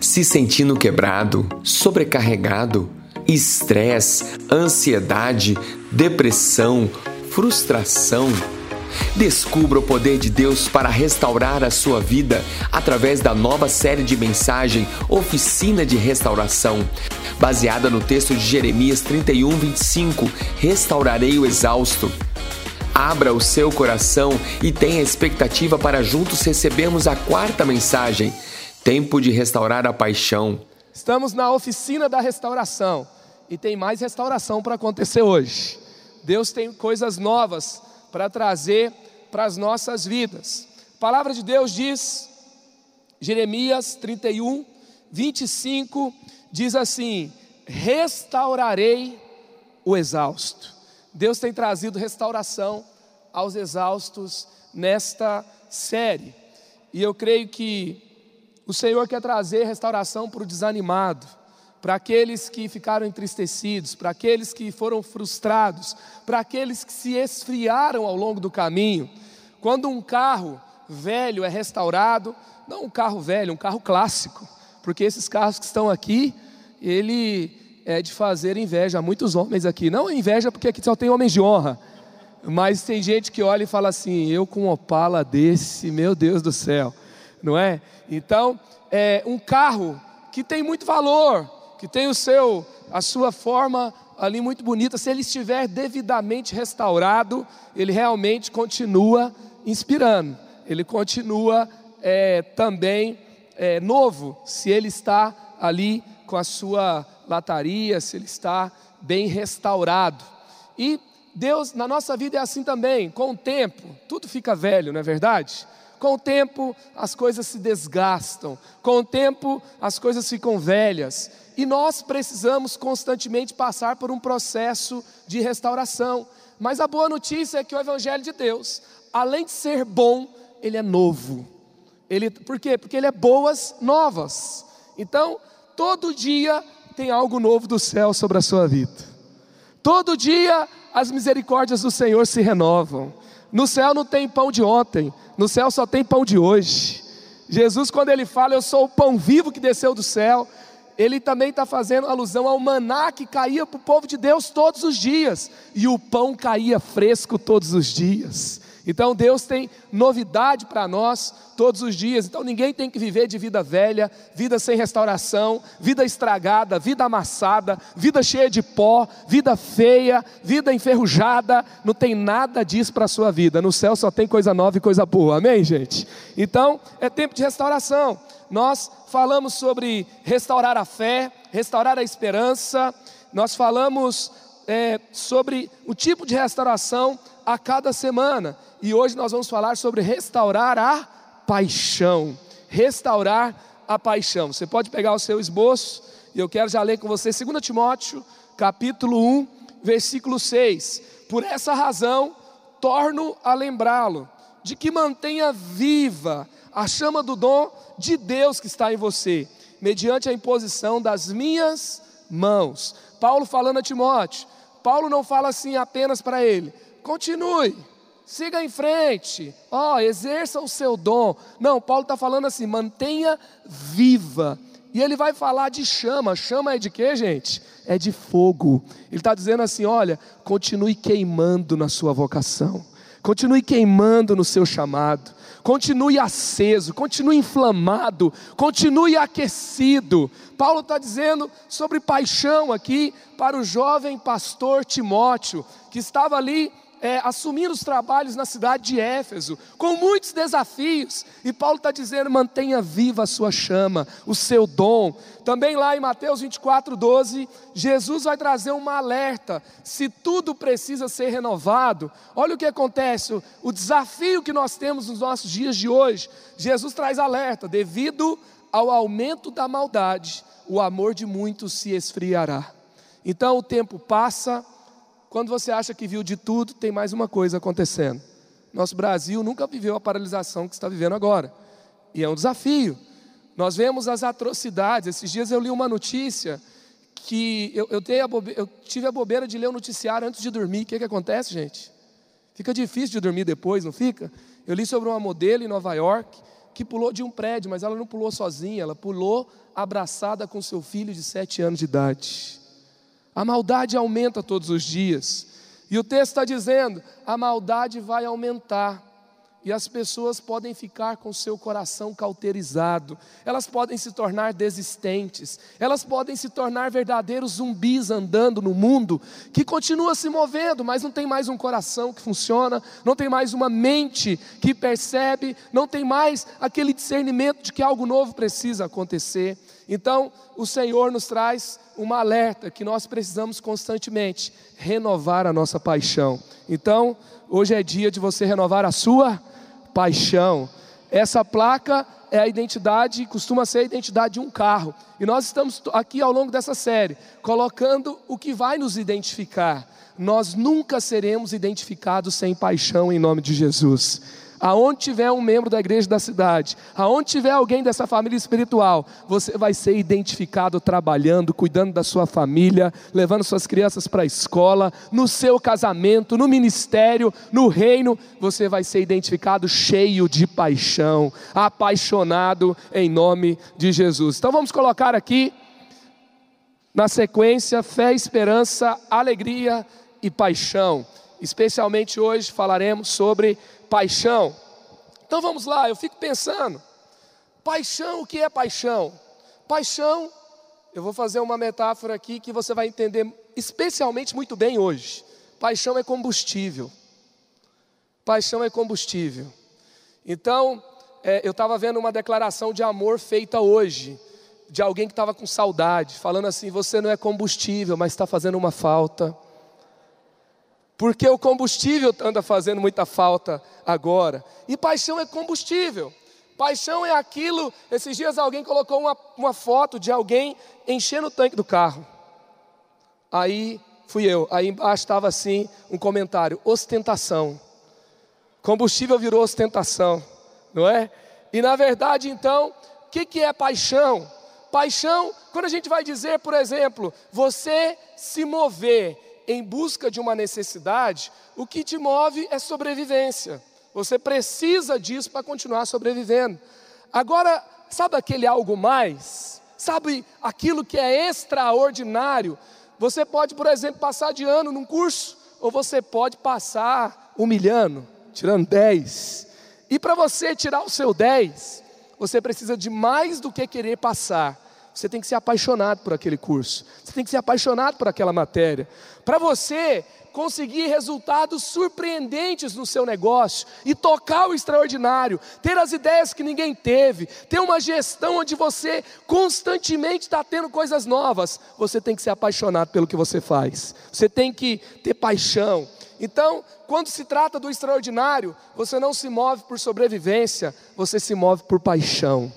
Se sentindo quebrado, sobrecarregado, estresse, ansiedade, depressão, frustração, Descubra o poder de Deus para restaurar a sua vida através da nova série de mensagem Oficina de Restauração, baseada no texto de Jeremias 31, 25: Restaurarei o exausto. Abra o seu coração e tenha expectativa para juntos recebermos a quarta mensagem: Tempo de restaurar a paixão. Estamos na oficina da restauração e tem mais restauração para acontecer hoje. Deus tem coisas novas para trazer para as nossas vidas. A palavra de Deus diz, Jeremias 31, 25, diz assim: Restaurarei o exausto. Deus tem trazido restauração aos exaustos nesta série. E eu creio que o Senhor quer trazer restauração para o desanimado, para aqueles que ficaram entristecidos, para aqueles que foram frustrados, para aqueles que se esfriaram ao longo do caminho. Quando um carro velho é restaurado, não um carro velho, um carro clássico, porque esses carros que estão aqui, ele é de fazer inveja a muitos homens aqui. Não inveja porque aqui só tem homens de honra. Mas tem gente que olha e fala assim: eu com um Opala desse, meu Deus do céu, não é? Então, é um carro que tem muito valor, que tem o seu, a sua forma ali muito bonita, se ele estiver devidamente restaurado, ele realmente continua inspirando, ele continua é, também é, novo, se ele está ali com a sua lataria, se ele está bem restaurado. E Deus, na nossa vida é assim também, com o tempo, tudo fica velho, não é verdade? Com o tempo as coisas se desgastam, com o tempo as coisas ficam velhas, e nós precisamos constantemente passar por um processo de restauração. Mas a boa notícia é que o Evangelho de Deus, além de ser bom, ele é novo. Ele, por quê? Porque ele é boas novas. Então, todo dia tem algo novo do céu sobre a sua vida. Todo dia as misericórdias do Senhor se renovam. No céu não tem pão de ontem, no céu só tem pão de hoje. Jesus, quando ele fala, Eu sou o pão vivo que desceu do céu, ele também está fazendo alusão ao maná que caía para o povo de Deus todos os dias, e o pão caía fresco todos os dias. Então Deus tem novidade para nós todos os dias. Então ninguém tem que viver de vida velha, vida sem restauração, vida estragada, vida amassada, vida cheia de pó, vida feia, vida enferrujada. Não tem nada disso para a sua vida. No céu só tem coisa nova e coisa boa. Amém, gente? Então é tempo de restauração. Nós falamos sobre restaurar a fé, restaurar a esperança. Nós falamos é, sobre o tipo de restauração a cada semana. E hoje nós vamos falar sobre restaurar a paixão. Restaurar a paixão. Você pode pegar o seu esboço e eu quero já ler com você 2 Timóteo, capítulo 1, versículo 6. Por essa razão, torno a lembrá-lo de que mantenha viva a chama do dom de Deus que está em você, mediante a imposição das minhas mãos. Paulo falando a Timóteo, Paulo não fala assim apenas para ele, continue, siga em frente, ó, oh, exerça o seu dom. Não, Paulo está falando assim, mantenha viva. E ele vai falar de chama. Chama é de quê, gente? É de fogo. Ele está dizendo assim: olha, continue queimando na sua vocação, continue queimando no seu chamado, continue aceso, continue inflamado, continue aquecido. Paulo está dizendo sobre paixão aqui para o jovem pastor Timóteo, que estava ali é, assumindo os trabalhos na cidade de Éfeso, com muitos desafios, e Paulo está dizendo: mantenha viva a sua chama, o seu dom. Também lá em Mateus 24, 12, Jesus vai trazer uma alerta: se tudo precisa ser renovado, olha o que acontece, o, o desafio que nós temos nos nossos dias de hoje. Jesus traz alerta: devido ao aumento da maldade, o amor de muitos se esfriará. Então o tempo passa, quando você acha que viu de tudo, tem mais uma coisa acontecendo. Nosso Brasil nunca viveu a paralisação que está vivendo agora. E é um desafio. Nós vemos as atrocidades. Esses dias eu li uma notícia que eu, eu, a eu tive a bobeira de ler o noticiário antes de dormir. O que, que acontece, gente? Fica difícil de dormir depois, não fica? Eu li sobre uma modelo em Nova York que pulou de um prédio, mas ela não pulou sozinha, ela pulou abraçada com seu filho de sete anos de idade. A maldade aumenta todos os dias. E o texto está dizendo: a maldade vai aumentar e as pessoas podem ficar com seu coração cauterizado, elas podem se tornar desistentes, elas podem se tornar verdadeiros zumbis andando no mundo, que continua se movendo, mas não tem mais um coração que funciona, não tem mais uma mente que percebe, não tem mais aquele discernimento de que algo novo precisa acontecer. Então, o Senhor nos traz uma alerta que nós precisamos constantemente renovar a nossa paixão. Então, hoje é dia de você renovar a sua paixão. Essa placa é a identidade, costuma ser a identidade de um carro. E nós estamos aqui ao longo dessa série colocando o que vai nos identificar. Nós nunca seremos identificados sem paixão em nome de Jesus. Aonde tiver um membro da igreja da cidade, aonde tiver alguém dessa família espiritual, você vai ser identificado trabalhando, cuidando da sua família, levando suas crianças para a escola, no seu casamento, no ministério, no reino, você vai ser identificado cheio de paixão, apaixonado em nome de Jesus. Então vamos colocar aqui na sequência fé, esperança, alegria e paixão. Especialmente hoje falaremos sobre paixão. Então vamos lá, eu fico pensando, paixão, o que é paixão? Paixão, eu vou fazer uma metáfora aqui que você vai entender especialmente muito bem hoje. Paixão é combustível. Paixão é combustível. Então, é, eu estava vendo uma declaração de amor feita hoje, de alguém que estava com saudade, falando assim: você não é combustível, mas está fazendo uma falta porque o combustível anda fazendo muita falta agora. E paixão é combustível. Paixão é aquilo. Esses dias alguém colocou uma, uma foto de alguém enchendo o tanque do carro. Aí fui eu. Aí embaixo estava assim um comentário: ostentação. Combustível virou ostentação, não é? E na verdade, então, o que, que é paixão? Paixão, quando a gente vai dizer, por exemplo, você se mover em busca de uma necessidade, o que te move é sobrevivência. Você precisa disso para continuar sobrevivendo. Agora, sabe aquele algo mais? Sabe aquilo que é extraordinário? Você pode, por exemplo, passar de ano num curso, ou você pode passar humilhando, tirando 10. E para você tirar o seu 10, você precisa de mais do que querer passar você tem que ser apaixonado por aquele curso, você tem que ser apaixonado por aquela matéria. Para você conseguir resultados surpreendentes no seu negócio e tocar o extraordinário, ter as ideias que ninguém teve, ter uma gestão onde você constantemente está tendo coisas novas, você tem que ser apaixonado pelo que você faz, você tem que ter paixão. Então, quando se trata do extraordinário, você não se move por sobrevivência, você se move por paixão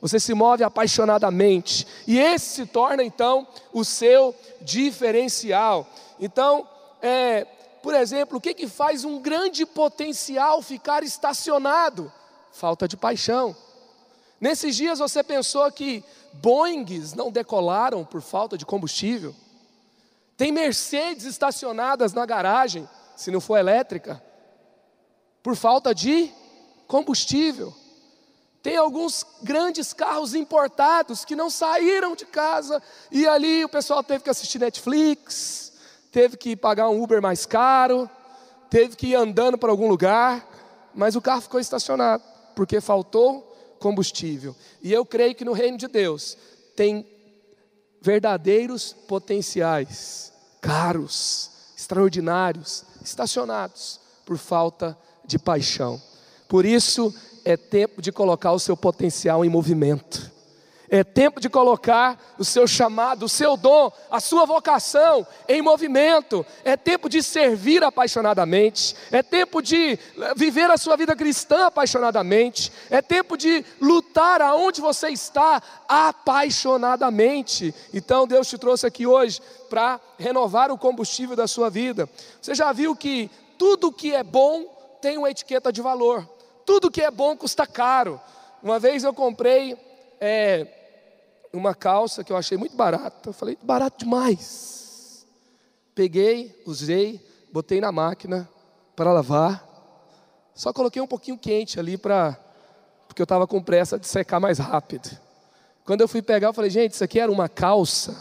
você se move apaixonadamente, e esse se torna então o seu diferencial. Então, é, por exemplo, o que, que faz um grande potencial ficar estacionado? Falta de paixão. Nesses dias você pensou que Boeings não decolaram por falta de combustível? Tem Mercedes estacionadas na garagem, se não for elétrica, por falta de combustível. Tem alguns grandes carros importados que não saíram de casa e ali o pessoal teve que assistir Netflix, teve que pagar um Uber mais caro, teve que ir andando para algum lugar, mas o carro ficou estacionado porque faltou combustível. E eu creio que no reino de Deus tem verdadeiros potenciais, caros, extraordinários, estacionados por falta de paixão. Por isso, é tempo de colocar o seu potencial em movimento. É tempo de colocar o seu chamado, o seu dom, a sua vocação em movimento. É tempo de servir apaixonadamente. É tempo de viver a sua vida cristã apaixonadamente. É tempo de lutar aonde você está apaixonadamente. Então Deus te trouxe aqui hoje para renovar o combustível da sua vida. Você já viu que tudo que é bom tem uma etiqueta de valor. Tudo que é bom custa caro. Uma vez eu comprei é, uma calça que eu achei muito barata. Eu falei, barato demais. Peguei, usei, botei na máquina para lavar. Só coloquei um pouquinho quente ali para porque eu estava com pressa de secar mais rápido. Quando eu fui pegar, eu falei, gente, isso aqui era uma calça.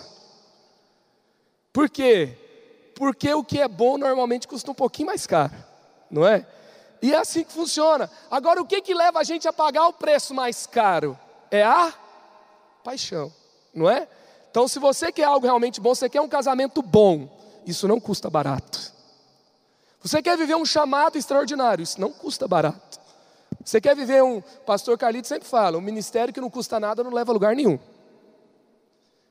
Por quê? Porque o que é bom normalmente custa um pouquinho mais caro, não é? E é assim que funciona. Agora, o que, que leva a gente a pagar o preço mais caro? É a paixão, não é? Então, se você quer algo realmente bom, você quer um casamento bom, isso não custa barato. Você quer viver um chamado extraordinário, isso não custa barato. Você quer viver um, pastor Carlito sempre fala, um ministério que não custa nada não leva a lugar nenhum.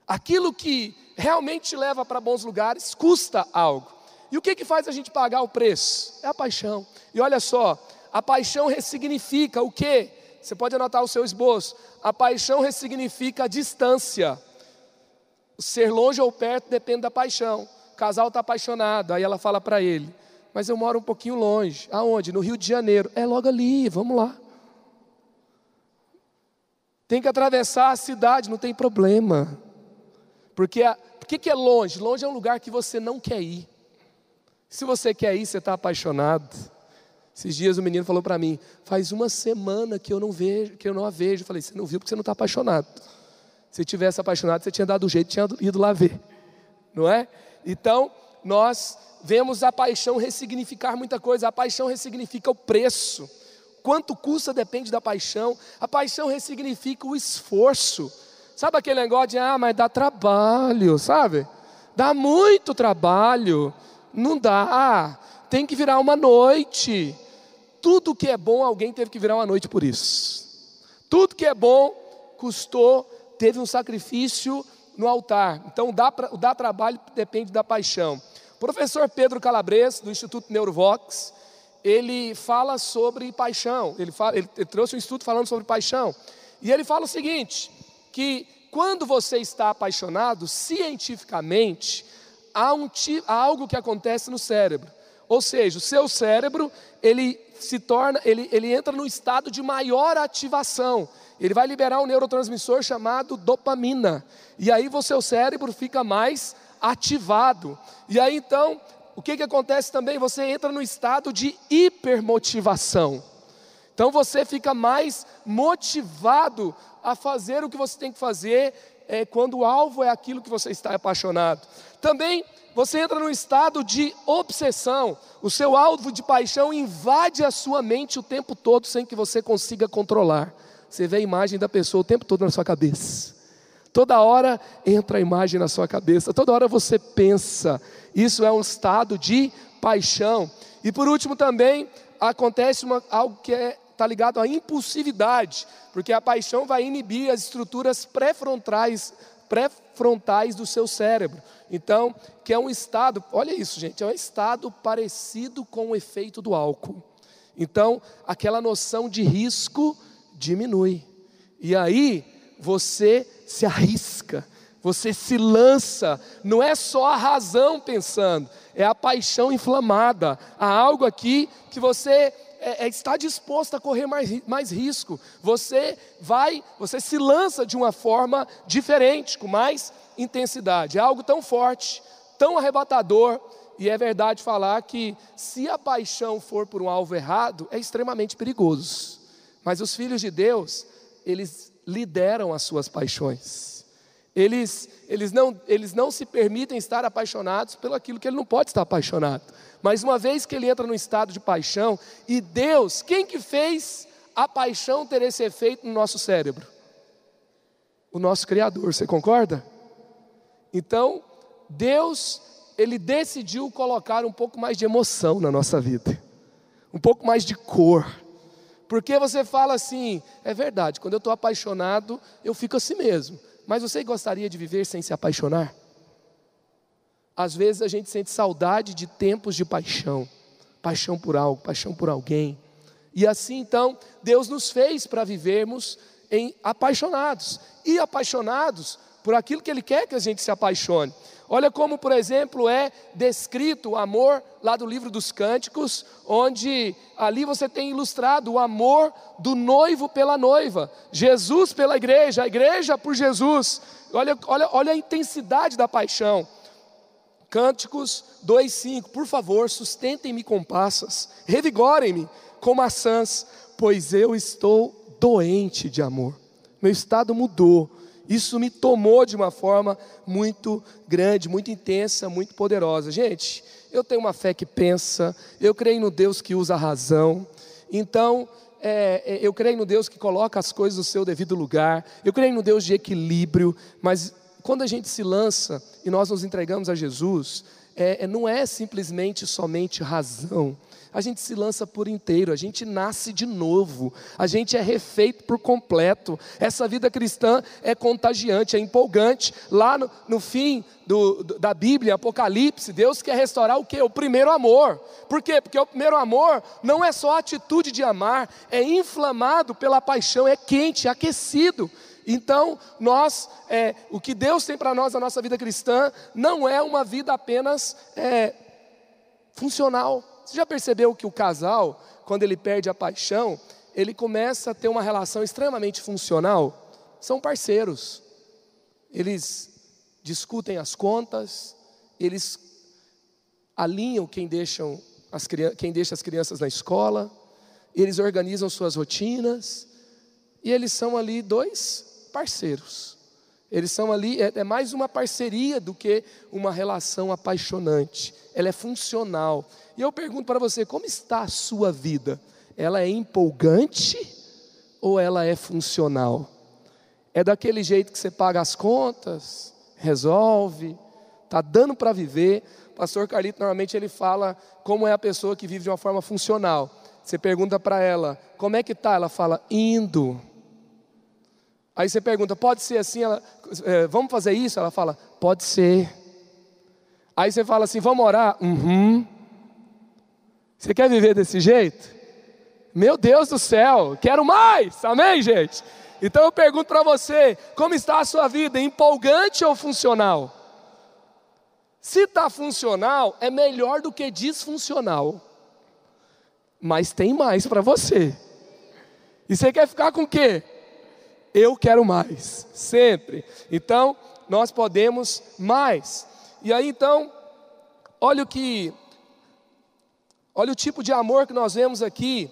Aquilo que realmente te leva para bons lugares custa algo. E o que, que faz a gente pagar o preço? É a paixão. E olha só, a paixão ressignifica o que? Você pode anotar o seu esboço. A paixão ressignifica a distância. Ser longe ou perto depende da paixão. O casal está apaixonado, aí ela fala para ele: Mas eu moro um pouquinho longe. Aonde? No Rio de Janeiro. É logo ali, vamos lá. Tem que atravessar a cidade, não tem problema. Porque a, por que, que é longe? Longe é um lugar que você não quer ir. Se você quer ir, você está apaixonado. Esses dias o menino falou para mim: faz uma semana que eu não vejo, que eu não a vejo. Eu falei: você não viu porque você não está apaixonado. Se tivesse apaixonado, você tinha dado o jeito, tinha ido lá ver, não é? Então nós vemos a paixão ressignificar muita coisa. A paixão ressignifica o preço. Quanto custa depende da paixão. A paixão ressignifica o esforço. Sabe aquele negócio de, ah, mas dá trabalho, sabe? Dá muito trabalho. Não dá. Tem que virar uma noite. Tudo que é bom, alguém teve que virar uma noite por isso. Tudo que é bom, custou, teve um sacrifício no altar. Então, dá, dá trabalho depende da paixão. O professor Pedro Calabres, do Instituto Neurovox, ele fala sobre paixão. Ele, fala, ele trouxe um estudo falando sobre paixão. E ele fala o seguinte: que quando você está apaixonado, cientificamente, há, um, há algo que acontece no cérebro. Ou seja, o seu cérebro, ele se torna, ele, ele entra num estado de maior ativação. Ele vai liberar um neurotransmissor chamado dopamina. E aí o seu cérebro fica mais ativado. E aí então, o que, que acontece também? Você entra no estado de hipermotivação. Então você fica mais motivado a fazer o que você tem que fazer é, quando o alvo é aquilo que você está apaixonado. Também você entra num estado de obsessão, o seu alvo de paixão invade a sua mente o tempo todo sem que você consiga controlar. Você vê a imagem da pessoa o tempo todo na sua cabeça. Toda hora entra a imagem na sua cabeça, toda hora você pensa. Isso é um estado de paixão. E por último também acontece uma, algo que é está ligado à impulsividade, porque a paixão vai inibir as estruturas pré-frontais pré-frontais do seu cérebro. Então, que é um estado, olha isso, gente, é um estado parecido com o efeito do álcool. Então, aquela noção de risco diminui. E aí, você se arrisca, você se lança, não é só a razão pensando, é a paixão inflamada. Há algo aqui que você é, é, está disposto a correr mais, mais risco. Você vai, você se lança de uma forma diferente, com mais intensidade. É algo tão forte, tão arrebatador. E é verdade falar que se a paixão for por um alvo errado, é extremamente perigoso. Mas os filhos de Deus, eles lideram as suas paixões. Eles, eles, não, eles não se permitem estar apaixonados pelo aquilo que ele não pode estar apaixonado. Mas uma vez que ele entra no estado de paixão, e Deus, quem que fez a paixão ter esse efeito no nosso cérebro? O nosso Criador, você concorda? Então, Deus, ele decidiu colocar um pouco mais de emoção na nossa vida, um pouco mais de cor. Porque você fala assim, é verdade, quando eu estou apaixonado, eu fico assim mesmo. Mas você gostaria de viver sem se apaixonar? Às vezes a gente sente saudade de tempos de paixão, paixão por algo, paixão por alguém. E assim então, Deus nos fez para vivermos em apaixonados e apaixonados por aquilo que Ele quer que a gente se apaixone. Olha como, por exemplo, é descrito o amor lá do livro dos Cânticos, onde ali você tem ilustrado o amor do noivo pela noiva, Jesus pela igreja, a igreja por Jesus. Olha, olha, olha a intensidade da paixão. Cânticos 2:5. Por favor, sustentem-me com passas, revigorem-me com maçãs, pois eu estou doente de amor. Meu estado mudou. Isso me tomou de uma forma muito grande, muito intensa, muito poderosa. Gente, eu tenho uma fé que pensa, eu creio no Deus que usa a razão. Então, é, é, eu creio no Deus que coloca as coisas no seu devido lugar, eu creio no Deus de equilíbrio, mas quando a gente se lança e nós nos entregamos a Jesus, é, é não é simplesmente somente razão, a gente se lança por inteiro, a gente nasce de novo, a gente é refeito por completo. Essa vida cristã é contagiante, é empolgante. Lá no, no fim do, da Bíblia, Apocalipse, Deus quer restaurar o que? O primeiro amor. Por quê? Porque o primeiro amor não é só a atitude de amar, é inflamado pela paixão, é quente, é aquecido. Então, nós, é, o que Deus tem para nós na nossa vida cristã, não é uma vida apenas é, funcional, você já percebeu que o casal, quando ele perde a paixão, ele começa a ter uma relação extremamente funcional? São parceiros. Eles discutem as contas, eles alinham quem, deixam as, quem deixa as crianças na escola, eles organizam suas rotinas, e eles são ali dois parceiros. Eles são ali, é, é mais uma parceria do que uma relação apaixonante. Ela é funcional. E eu pergunto para você: como está a sua vida? Ela é empolgante ou ela é funcional? É daquele jeito que você paga as contas, resolve, está dando para viver. O pastor Carlito normalmente ele fala como é a pessoa que vive de uma forma funcional. Você pergunta para ela, como é que está? Ela fala, indo. Aí você pergunta, pode ser assim? Ela, é, vamos fazer isso? Ela fala, pode ser. Aí você fala assim, vamos orar? Uhum. Você quer viver desse jeito? Meu Deus do céu, quero mais, amém, gente? Então eu pergunto para você: como está a sua vida, empolgante ou funcional? Se está funcional, é melhor do que disfuncional, mas tem mais para você. E você quer ficar com o quê? Eu quero mais, sempre. Então, nós podemos mais. E aí então, olha o que Olha o tipo de amor que nós vemos aqui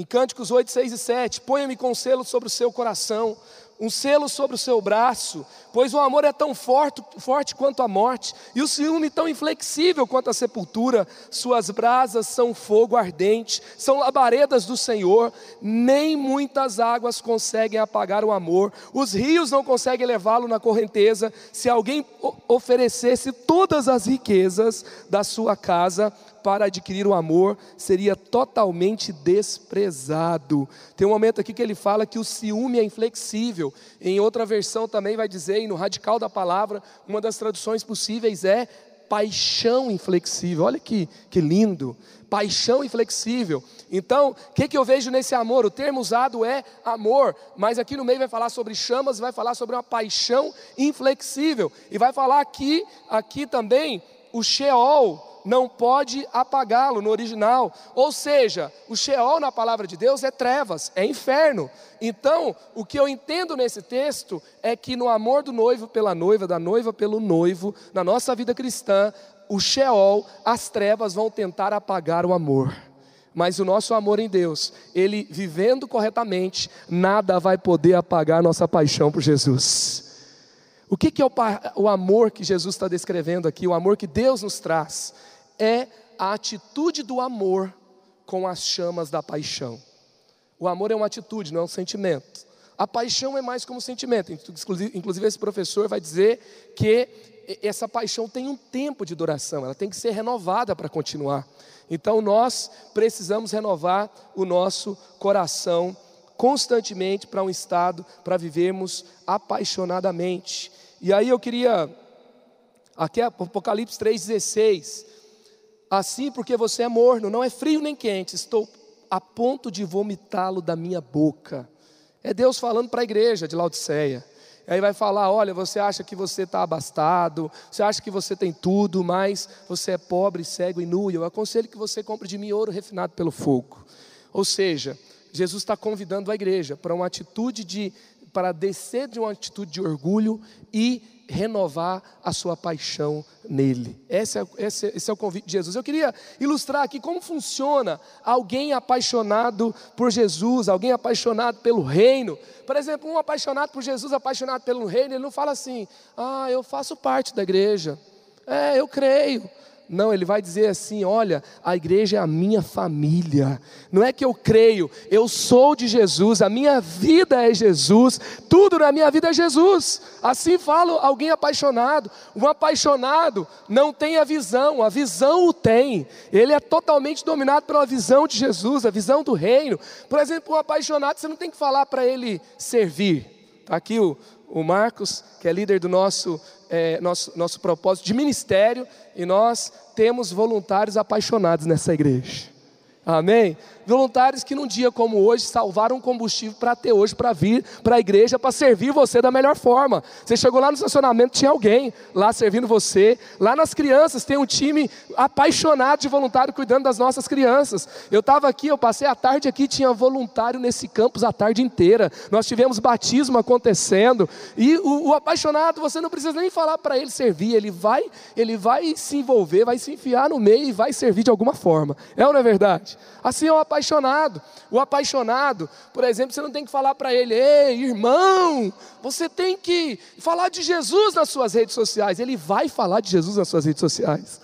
em Cânticos 8, 6 e 7. Ponha-me com selo sobre o seu coração, um selo sobre o seu braço, pois o amor é tão forte, forte quanto a morte, e o ciúme tão inflexível quanto a sepultura. Suas brasas são fogo ardente, são labaredas do Senhor, nem muitas águas conseguem apagar o amor, os rios não conseguem levá-lo na correnteza. Se alguém oferecesse todas as riquezas da sua casa, para adquirir o amor seria totalmente desprezado. Tem um momento aqui que ele fala que o ciúme é inflexível. Em outra versão também vai dizer, no radical da palavra, uma das traduções possíveis é paixão inflexível. Olha que, que lindo. Paixão inflexível. Então, o que, que eu vejo nesse amor? O termo usado é amor, mas aqui no meio vai falar sobre chamas, vai falar sobre uma paixão inflexível. E vai falar aqui, aqui também, o Sheol, não pode apagá-lo no original. Ou seja, o Sheol na palavra de Deus é trevas, é inferno. Então, o que eu entendo nesse texto é que no amor do noivo pela noiva, da noiva pelo noivo, na nossa vida cristã, o Sheol, as trevas vão tentar apagar o amor. Mas o nosso amor em Deus, ele vivendo corretamente, nada vai poder apagar nossa paixão por Jesus. O que, que é o, o amor que Jesus está descrevendo aqui, o amor que Deus nos traz? é a atitude do amor com as chamas da paixão. O amor é uma atitude, não é um sentimento. A paixão é mais como sentimento. Inclusive, esse professor vai dizer que essa paixão tem um tempo de duração, ela tem que ser renovada para continuar. Então, nós precisamos renovar o nosso coração constantemente para um estado, para vivermos apaixonadamente. E aí eu queria, aqui é Apocalipse 3,16 Assim, porque você é morno, não é frio nem quente, estou a ponto de vomitá-lo da minha boca. É Deus falando para a igreja de Laodiceia. Aí vai falar: olha, você acha que você está abastado, você acha que você tem tudo, mas você é pobre, cego e nu. Eu aconselho que você compre de mim ouro refinado pelo fogo. Ou seja, Jesus está convidando a igreja para uma atitude de para descer de uma atitude de orgulho e renovar a sua paixão nele. Esse é, esse, esse é o convite de Jesus. Eu queria ilustrar aqui como funciona alguém apaixonado por Jesus, alguém apaixonado pelo reino. Por exemplo, um apaixonado por Jesus, apaixonado pelo reino, ele não fala assim: ah, eu faço parte da igreja, é, eu creio. Não, ele vai dizer assim: olha, a igreja é a minha família. Não é que eu creio, eu sou de Jesus, a minha vida é Jesus, tudo na minha vida é Jesus. Assim fala alguém apaixonado. Um apaixonado não tem a visão, a visão o tem. Ele é totalmente dominado pela visão de Jesus, a visão do reino. Por exemplo, um apaixonado, você não tem que falar para ele servir. Está aqui o, o Marcos, que é líder do nosso, é, nosso, nosso propósito de ministério, e nós temos voluntários apaixonados nessa igreja. Amém? Voluntários que num dia como hoje salvaram combustível para ter hoje para vir para a igreja para servir você da melhor forma. Você chegou lá no estacionamento, tinha alguém lá servindo você. Lá nas crianças tem um time apaixonado de voluntário cuidando das nossas crianças. Eu estava aqui, eu passei a tarde aqui, tinha voluntário nesse campus a tarde inteira. Nós tivemos batismo acontecendo e o, o apaixonado você não precisa nem falar para ele servir, ele vai, ele vai se envolver, vai se enfiar no meio e vai servir de alguma forma. É ou não é verdade? Assim é o apaixonado. O apaixonado, por exemplo, você não tem que falar para ele, ei, irmão, você tem que falar de Jesus nas suas redes sociais. Ele vai falar de Jesus nas suas redes sociais.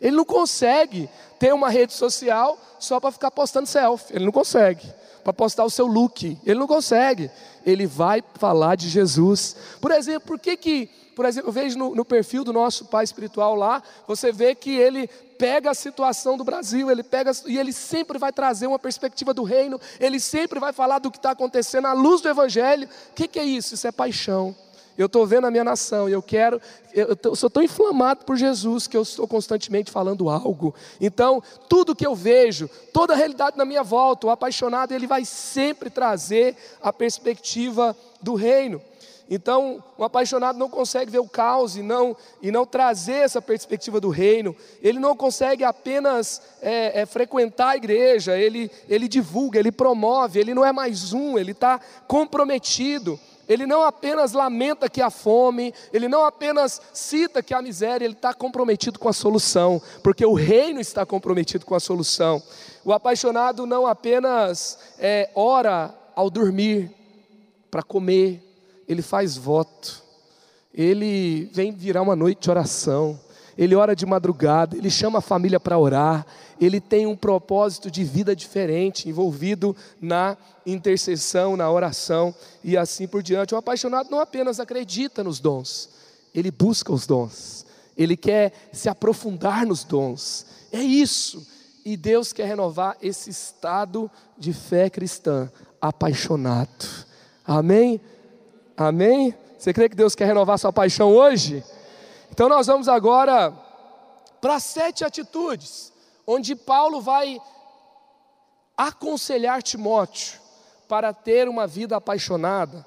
Ele não consegue ter uma rede social só para ficar postando selfie. Ele não consegue. Para postar o seu look. Ele não consegue. Ele vai falar de Jesus. Por exemplo, por que que por exemplo, eu vejo no, no, perfil do nosso pai espiritual lá, você vê que ele pega a situação do Brasil, ele pega e ele sempre vai trazer uma perspectiva do reino, ele sempre vai falar do que está acontecendo à luz do Evangelho. O que, que é isso? Isso é paixão. Eu estou vendo a minha nação e eu quero, eu, eu sou tão inflamado por Jesus que eu estou constantemente falando algo. Então, tudo que eu vejo, toda a realidade na minha volta, o apaixonado, ele vai sempre trazer a perspectiva do reino. Então, um apaixonado não consegue ver o caos e não, e não trazer essa perspectiva do reino. Ele não consegue apenas é, é, frequentar a igreja, ele, ele divulga, ele promove, ele não é mais um, ele está comprometido. Ele não apenas lamenta que há fome, ele não apenas cita que há miséria, ele está comprometido com a solução, porque o reino está comprometido com a solução. O apaixonado não apenas é, ora ao dormir, para comer, ele faz voto, ele vem virar uma noite de oração, ele ora de madrugada, ele chama a família para orar, ele tem um propósito de vida diferente, envolvido na intercessão, na oração e assim por diante. O apaixonado não apenas acredita nos dons, ele busca os dons, ele quer se aprofundar nos dons, é isso. E Deus quer renovar esse estado de fé cristã, apaixonado. Amém? Amém? Você crê que Deus quer renovar sua paixão hoje? Então nós vamos agora para sete atitudes, onde Paulo vai aconselhar Timóteo para ter uma vida apaixonada.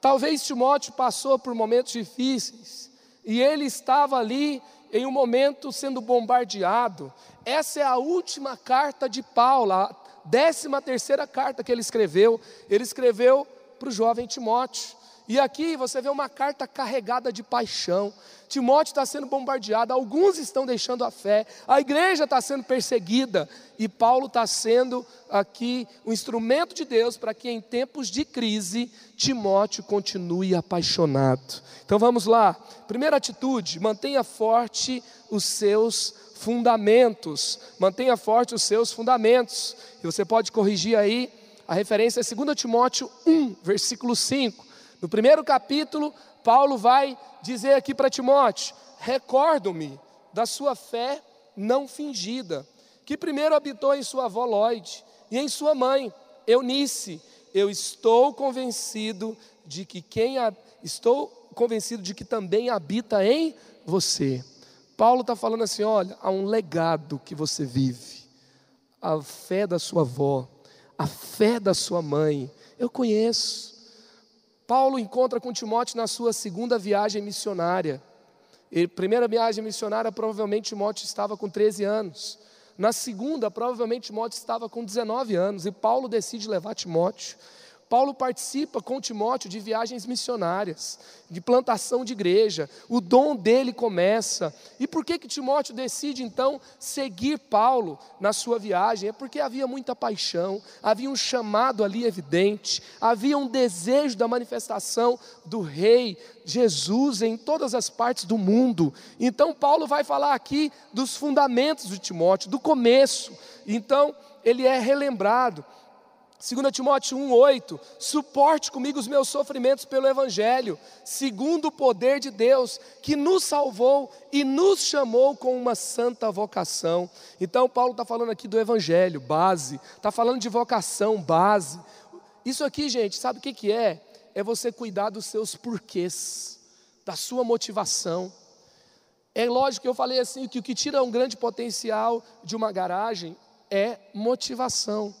Talvez Timóteo passou por momentos difíceis e ele estava ali em um momento sendo bombardeado. Essa é a última carta de Paulo, a décima terceira carta que ele escreveu. Ele escreveu para o jovem Timóteo. E aqui você vê uma carta carregada de paixão. Timóteo está sendo bombardeado, alguns estão deixando a fé, a igreja está sendo perseguida, e Paulo está sendo aqui um instrumento de Deus para que em tempos de crise Timóteo continue apaixonado. Então vamos lá. Primeira atitude: mantenha forte os seus fundamentos. Mantenha forte os seus fundamentos. E você pode corrigir aí, a referência é 2 Timóteo 1, versículo 5. No primeiro capítulo, Paulo vai dizer aqui para Timóteo: recordo-me da sua fé não fingida, que primeiro habitou em sua avó Lloyd e em sua mãe, Eunice. Eu estou convencido de que quem a, estou convencido de que também habita em você. Paulo está falando assim: olha, há um legado que você vive, a fé da sua avó, a fé da sua mãe. Eu conheço. Paulo encontra com Timóteo na sua segunda viagem missionária. Primeira viagem missionária, provavelmente Timóteo estava com 13 anos. Na segunda, provavelmente Timóteo estava com 19 anos. E Paulo decide levar Timóteo Paulo participa com Timóteo de viagens missionárias, de plantação de igreja. O dom dele começa. E por que que Timóteo decide então seguir Paulo na sua viagem? É porque havia muita paixão, havia um chamado ali evidente, havia um desejo da manifestação do rei Jesus em todas as partes do mundo. Então Paulo vai falar aqui dos fundamentos de Timóteo, do começo. Então ele é relembrado 2 Timóteo 1,8: suporte comigo os meus sofrimentos pelo Evangelho, segundo o poder de Deus, que nos salvou e nos chamou com uma santa vocação. Então, Paulo está falando aqui do Evangelho, base, está falando de vocação, base. Isso aqui, gente, sabe o que, que é? É você cuidar dos seus porquês, da sua motivação. É lógico que eu falei assim: que o que tira um grande potencial de uma garagem é motivação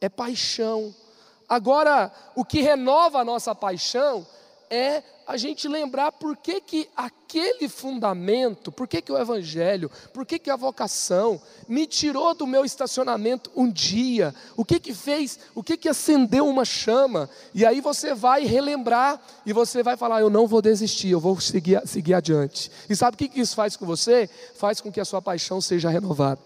é paixão. Agora, o que renova a nossa paixão é a gente lembrar por que, que aquele fundamento, por que, que o Evangelho, por que, que a vocação me tirou do meu estacionamento um dia, o que que fez, o que que acendeu uma chama, e aí você vai relembrar e você vai falar: Eu não vou desistir, eu vou seguir, seguir adiante. E sabe o que, que isso faz com você? Faz com que a sua paixão seja renovada.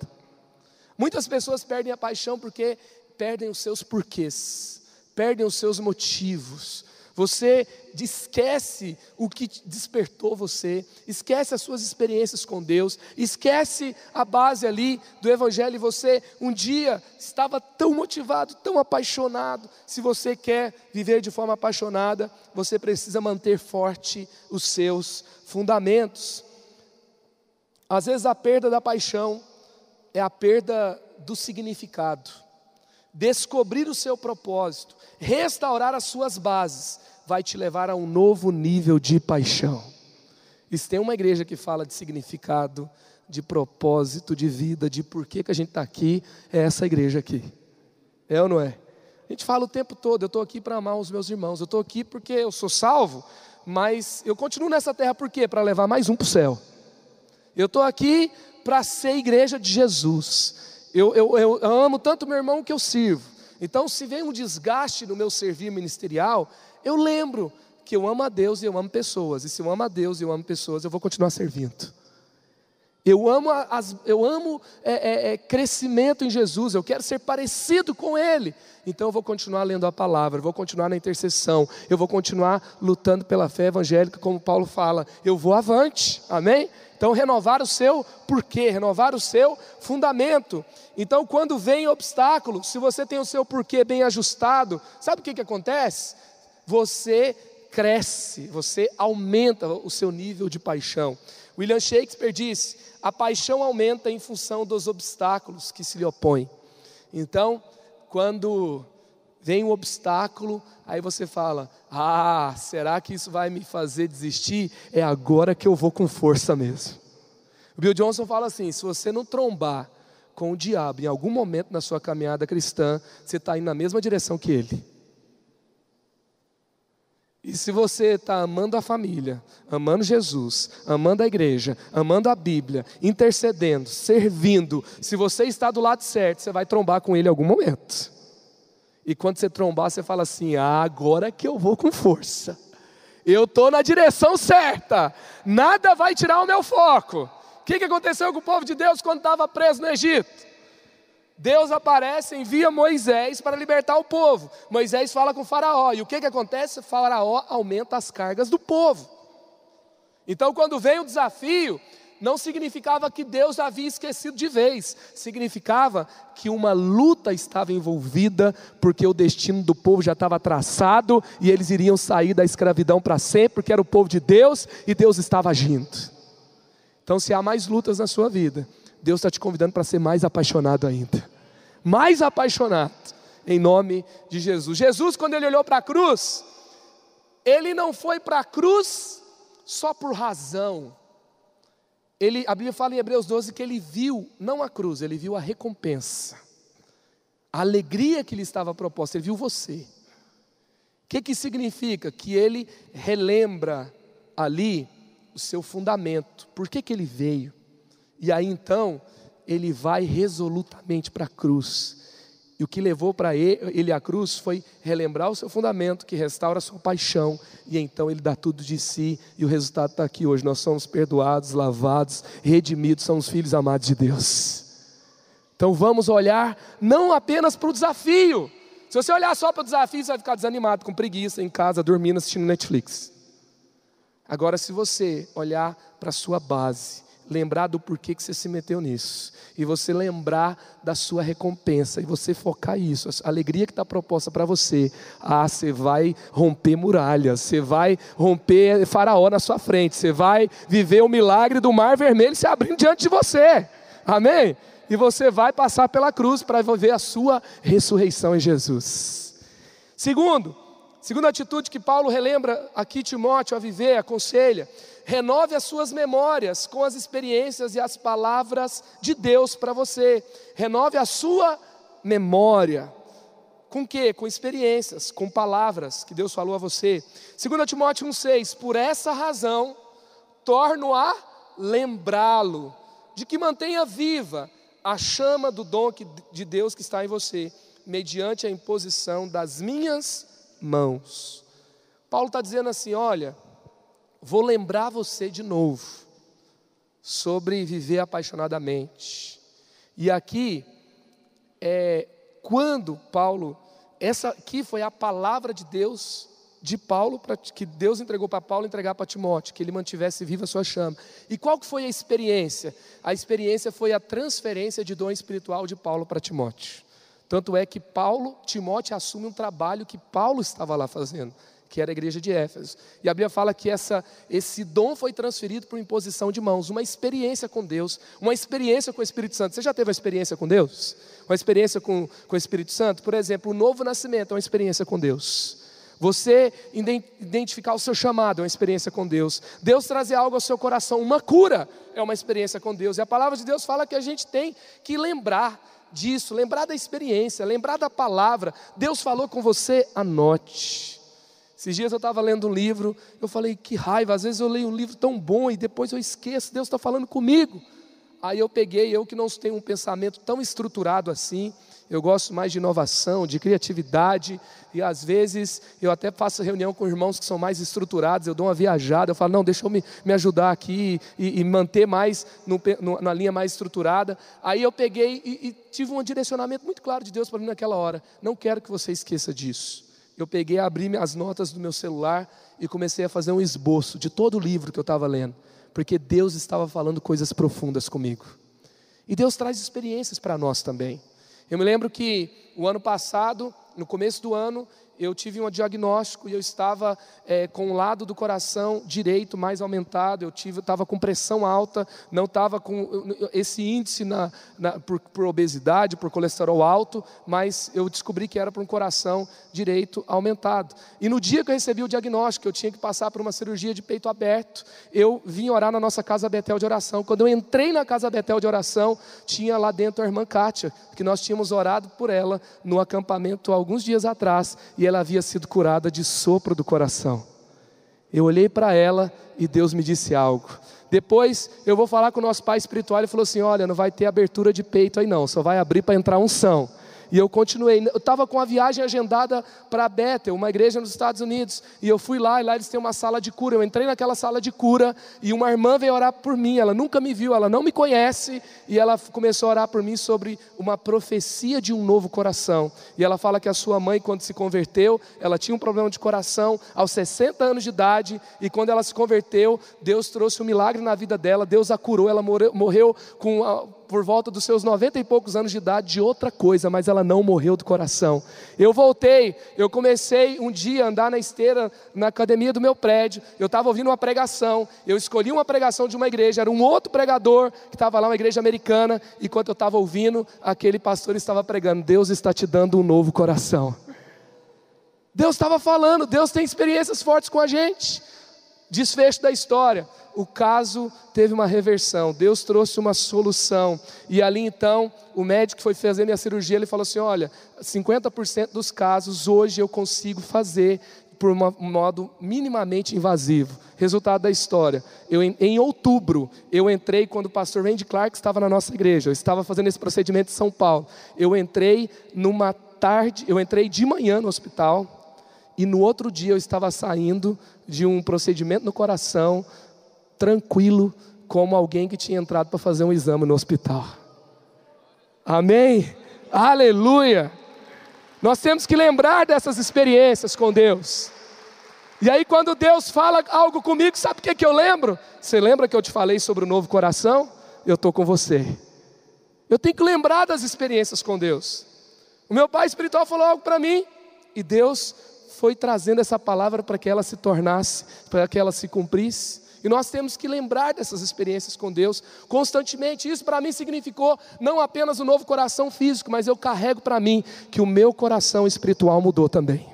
Muitas pessoas perdem a paixão porque perdem os seus porquês, perdem os seus motivos. Você esquece o que despertou você, esquece as suas experiências com Deus, esquece a base ali do Evangelho. E você um dia estava tão motivado, tão apaixonado. Se você quer viver de forma apaixonada, você precisa manter forte os seus fundamentos. Às vezes a perda da paixão é a perda do significado descobrir o seu propósito, restaurar as suas bases, vai te levar a um novo nível de paixão. Se tem uma igreja que fala de significado, de propósito, de vida, de por que, que a gente está aqui, é essa igreja aqui. É ou não é? A gente fala o tempo todo, eu estou aqui para amar os meus irmãos, eu estou aqui porque eu sou salvo, mas eu continuo nessa terra por quê? Para levar mais um para o céu. Eu estou aqui para ser igreja de Jesus. Eu, eu, eu amo tanto meu irmão que eu sirvo. Então, se vem um desgaste no meu servir ministerial, eu lembro que eu amo a Deus e eu amo pessoas. E se eu amo a Deus e eu amo pessoas, eu vou continuar servindo. Eu amo, as, eu amo é, é, é, crescimento em Jesus, eu quero ser parecido com Ele. Então eu vou continuar lendo a palavra, vou continuar na intercessão, eu vou continuar lutando pela fé evangélica, como Paulo fala. Eu vou avante, amém? Então, renovar o seu porquê, renovar o seu fundamento. Então, quando vem obstáculo, se você tem o seu porquê bem ajustado, sabe o que, que acontece? Você cresce, você aumenta o seu nível de paixão. William Shakespeare disse: a paixão aumenta em função dos obstáculos que se lhe opõem. Então, quando vem um obstáculo, aí você fala: Ah, será que isso vai me fazer desistir? É agora que eu vou com força mesmo. O Bill Johnson fala assim: se você não trombar com o diabo em algum momento na sua caminhada cristã, você está indo na mesma direção que ele. E se você está amando a família, amando Jesus, amando a igreja, amando a Bíblia, intercedendo, servindo, se você está do lado certo, você vai trombar com ele em algum momento. E quando você trombar, você fala assim: ah, agora que eu vou com força. Eu estou na direção certa. Nada vai tirar o meu foco. O que, que aconteceu com o povo de Deus quando estava preso no Egito? Deus aparece, envia Moisés para libertar o povo. Moisés fala com Faraó. E o que, que acontece? Faraó aumenta as cargas do povo. Então, quando vem o desafio, não significava que Deus havia esquecido de vez, significava que uma luta estava envolvida, porque o destino do povo já estava traçado e eles iriam sair da escravidão para sempre, porque era o povo de Deus e Deus estava agindo. Então, se há mais lutas na sua vida, Deus está te convidando para ser mais apaixonado ainda. Mais apaixonado, em nome de Jesus. Jesus, quando ele olhou para a cruz, ele não foi para a cruz só por razão. Ele, a Bíblia fala em Hebreus 12 que ele viu, não a cruz, ele viu a recompensa. A alegria que lhe estava proposta, ele viu você. O que, que significa? Que ele relembra ali o seu fundamento. Por que, que ele veio? E aí então, ele vai resolutamente para a cruz. E o que levou para ele a cruz foi relembrar o seu fundamento, que restaura a sua paixão, e então ele dá tudo de si, e o resultado está aqui hoje. Nós somos perdoados, lavados, redimidos, somos filhos amados de Deus. Então vamos olhar não apenas para o desafio. Se você olhar só para o desafio, você vai ficar desanimado, com preguiça, em casa, dormindo, assistindo Netflix. Agora, se você olhar para a sua base, lembrar do porquê que você se meteu nisso, e você lembrar da sua recompensa, e você focar isso, a alegria que está proposta para você, ah, você vai romper muralhas, você vai romper faraó na sua frente, você vai viver o milagre do mar vermelho se abrindo diante de você, amém? E você vai passar pela cruz para viver a sua ressurreição em Jesus. Segundo, segunda atitude que Paulo relembra aqui Timóteo a viver, aconselha, renove as suas memórias com as experiências e as palavras de Deus para você. Renove a sua memória. Com quê? Com experiências, com palavras que Deus falou a você. 2 Timóteo 1,6: Por essa razão, torno a lembrá-lo, de que mantenha viva a chama do dom de Deus que está em você, mediante a imposição das minhas mãos. Paulo está dizendo assim: olha, vou lembrar você de novo sobre viver apaixonadamente. E aqui, é, quando Paulo, essa aqui foi a palavra de Deus de Paulo, pra, que Deus entregou para Paulo entregar para Timóteo, que ele mantivesse viva a sua chama. E qual que foi a experiência? A experiência foi a transferência de dom espiritual de Paulo para Timóteo. Tanto é que Paulo, Timóteo assume um trabalho que Paulo estava lá fazendo que era a igreja de Éfeso. E a Bíblia fala que essa, esse dom foi transferido por imposição de mãos, uma experiência com Deus, uma experiência com o Espírito Santo. Você já teve uma experiência com Deus? Uma experiência com, com o Espírito Santo? Por exemplo, o novo nascimento é uma experiência com Deus. Você identificar o seu chamado é uma experiência com Deus. Deus trazer algo ao seu coração, uma cura é uma experiência com Deus. E a palavra de Deus fala que a gente tem que lembrar disso, lembrar da experiência, lembrar da palavra. Deus falou com você, anote. Esses dias eu estava lendo um livro, eu falei, que raiva, às vezes eu leio um livro tão bom e depois eu esqueço, Deus está falando comigo. Aí eu peguei, eu que não tenho um pensamento tão estruturado assim, eu gosto mais de inovação, de criatividade, e às vezes eu até faço reunião com irmãos que são mais estruturados, eu dou uma viajada, eu falo, não, deixa eu me, me ajudar aqui e, e manter mais no, no, na linha mais estruturada. Aí eu peguei e, e tive um direcionamento muito claro de Deus para mim naquela hora. Não quero que você esqueça disso eu peguei, abri as notas do meu celular e comecei a fazer um esboço de todo o livro que eu estava lendo, porque Deus estava falando coisas profundas comigo. E Deus traz experiências para nós também. Eu me lembro que o ano passado, no começo do ano, eu tive um diagnóstico e eu estava é, com o lado do coração direito mais aumentado, eu tive, estava com pressão alta, não estava com esse índice na, na, por, por, obesidade, por colesterol alto, mas eu descobri que era por um coração direito aumentado. E no dia que eu recebi o diagnóstico, eu tinha que passar por uma cirurgia de peito aberto, eu vim orar na nossa casa Betel de oração. Quando eu entrei na casa Betel de oração, tinha lá dentro a irmã Kátia, que nós tínhamos orado por ela no acampamento alguns dias atrás, e ela havia sido curada de sopro do coração. Eu olhei para ela e Deus me disse algo. Depois eu vou falar com o nosso pai espiritual e falou assim: Olha, não vai ter abertura de peito aí não, só vai abrir para entrar unção. E eu continuei. Eu estava com a viagem agendada para Bethel, uma igreja nos Estados Unidos. E eu fui lá, e lá eles têm uma sala de cura. Eu entrei naquela sala de cura e uma irmã veio orar por mim. Ela nunca me viu, ela não me conhece. E ela começou a orar por mim sobre uma profecia de um novo coração. E ela fala que a sua mãe, quando se converteu, ela tinha um problema de coração aos 60 anos de idade. E quando ela se converteu, Deus trouxe um milagre na vida dela. Deus a curou. Ela morreu, com por volta dos seus noventa e poucos anos de idade de outra coisa, mas ela não morreu do coração. Eu voltei, eu comecei um dia a andar na esteira na academia do meu prédio. Eu estava ouvindo uma pregação, eu escolhi uma pregação de uma igreja, era um outro pregador que estava lá, uma igreja americana, e quando eu estava ouvindo, aquele pastor estava pregando: Deus está te dando um novo coração. Deus estava falando, Deus tem experiências fortes com a gente. Desfecho da história o caso teve uma reversão, Deus trouxe uma solução. E ali então, o médico que foi fazer minha cirurgia, ele falou assim: olha, 50% dos casos hoje eu consigo fazer por um modo minimamente invasivo. Resultado da história. Eu, em outubro, eu entrei quando o pastor Randy Clark estava na nossa igreja. Eu estava fazendo esse procedimento em São Paulo. Eu entrei numa tarde, eu entrei de manhã no hospital e no outro dia eu estava saindo de um procedimento no coração, tranquilo, como alguém que tinha entrado para fazer um exame no hospital. Amém? Aleluia! Nós temos que lembrar dessas experiências com Deus. E aí, quando Deus fala algo comigo, sabe o que, que eu lembro? Você lembra que eu te falei sobre o novo coração? Eu estou com você. Eu tenho que lembrar das experiências com Deus. O meu pai espiritual falou algo para mim, e Deus foi trazendo essa palavra para que ela se tornasse, para que ela se cumprisse. E nós temos que lembrar dessas experiências com Deus constantemente. Isso para mim significou não apenas o um novo coração físico, mas eu carrego para mim que o meu coração espiritual mudou também.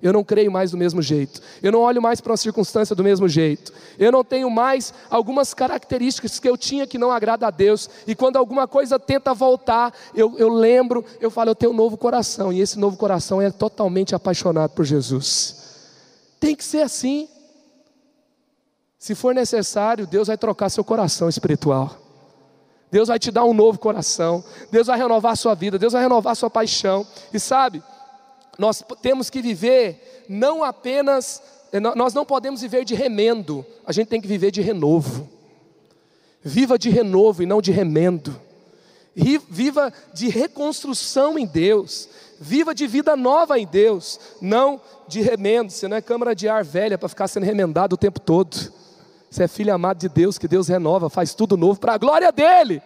Eu não creio mais do mesmo jeito. Eu não olho mais para uma circunstância do mesmo jeito. Eu não tenho mais algumas características que eu tinha que não agrada a Deus. E quando alguma coisa tenta voltar, eu, eu lembro, eu falo, eu tenho um novo coração. E esse novo coração é totalmente apaixonado por Jesus. Tem que ser assim. Se for necessário, Deus vai trocar seu coração espiritual. Deus vai te dar um novo coração. Deus vai renovar sua vida. Deus vai renovar sua paixão. E sabe, nós temos que viver não apenas, eh, nós não podemos viver de remendo, a gente tem que viver de renovo. Viva de renovo e não de remendo. Viva de reconstrução em Deus. Viva de vida nova em Deus, não de remendo. Você não é câmara de ar velha para ficar sendo remendado o tempo todo. Você é filho amado de Deus, que Deus renova, faz tudo novo para a glória dele.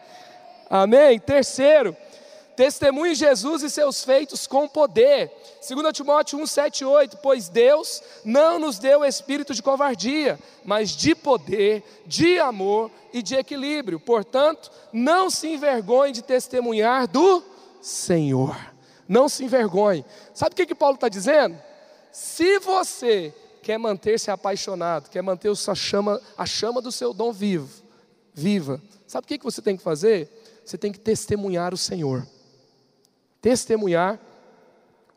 Amém? Terceiro, testemunhe Jesus e seus feitos com poder. 2 Timóteo 1, 7 8, pois Deus não nos deu espírito de covardia, mas de poder, de amor e de equilíbrio. Portanto, não se envergonhe de testemunhar do Senhor. Não se envergonhe. Sabe o que, que Paulo está dizendo? Se você quer manter-se apaixonado, quer manter a, chama, a chama do seu dom vivo, viva, sabe o que você tem que fazer? Você tem que testemunhar o Senhor. Testemunhar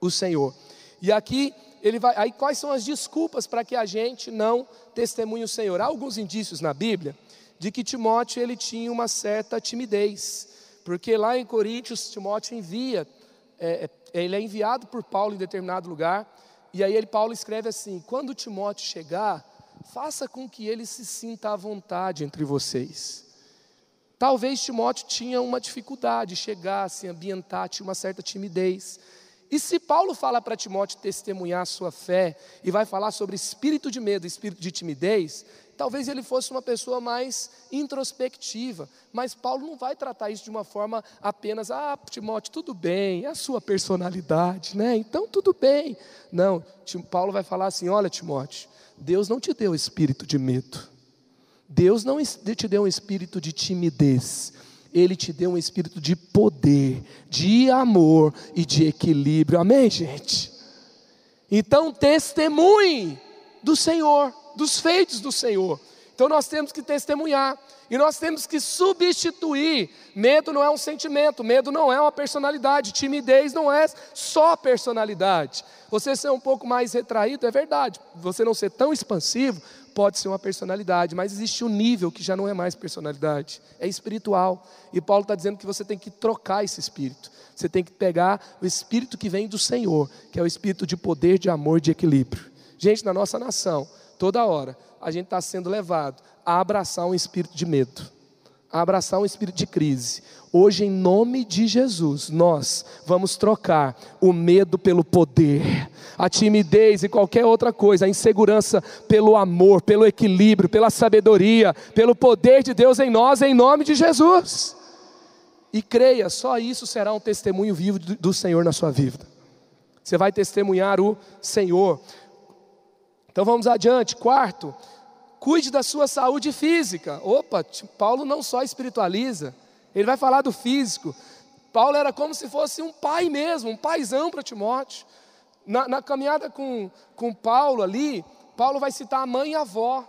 o Senhor. E aqui ele vai, aí quais são as desculpas para que a gente não testemunhe o Senhor? Há alguns indícios na Bíblia de que Timóteo ele tinha uma certa timidez, porque lá em Coríntios Timóteo envia, é, é ele é enviado por Paulo em determinado lugar e aí ele, Paulo escreve assim: quando Timóteo chegar, faça com que ele se sinta à vontade entre vocês. Talvez Timóteo tinha uma dificuldade, chegar, se ambientar, tinha uma certa timidez. E se Paulo fala para Timóteo testemunhar a sua fé e vai falar sobre espírito de medo, espírito de timidez, talvez ele fosse uma pessoa mais introspectiva, mas Paulo não vai tratar isso de uma forma apenas, ah, Timóteo, tudo bem, é a sua personalidade, né? Então tudo bem. Não, Paulo vai falar assim: olha, Timóteo, Deus não te deu espírito de medo, Deus não te deu um espírito de timidez, Ele te deu um espírito de poder, de amor e de equilíbrio, amém, gente? Então testemunhe do Senhor dos feitos do Senhor. Então nós temos que testemunhar e nós temos que substituir. Medo não é um sentimento, medo não é uma personalidade, timidez não é só personalidade. Você ser um pouco mais retraído é verdade, você não ser tão expansivo pode ser uma personalidade, mas existe um nível que já não é mais personalidade, é espiritual. E Paulo está dizendo que você tem que trocar esse espírito. Você tem que pegar o espírito que vem do Senhor, que é o espírito de poder, de amor, de equilíbrio. Gente, na nossa nação, toda hora, a gente está sendo levado a abraçar um espírito de medo, a abraçar um espírito de crise. Hoje, em nome de Jesus, nós vamos trocar o medo pelo poder, a timidez e qualquer outra coisa, a insegurança pelo amor, pelo equilíbrio, pela sabedoria, pelo poder de Deus em nós, em nome de Jesus. E creia, só isso será um testemunho vivo do Senhor na sua vida. Você vai testemunhar o Senhor. Então vamos adiante. Quarto, cuide da sua saúde física. Opa, Paulo não só espiritualiza, ele vai falar do físico. Paulo era como se fosse um pai mesmo, um paizão para Timóteo. Na, na, caminhada com, com Paulo ali, Paulo vai citar a mãe e a avó,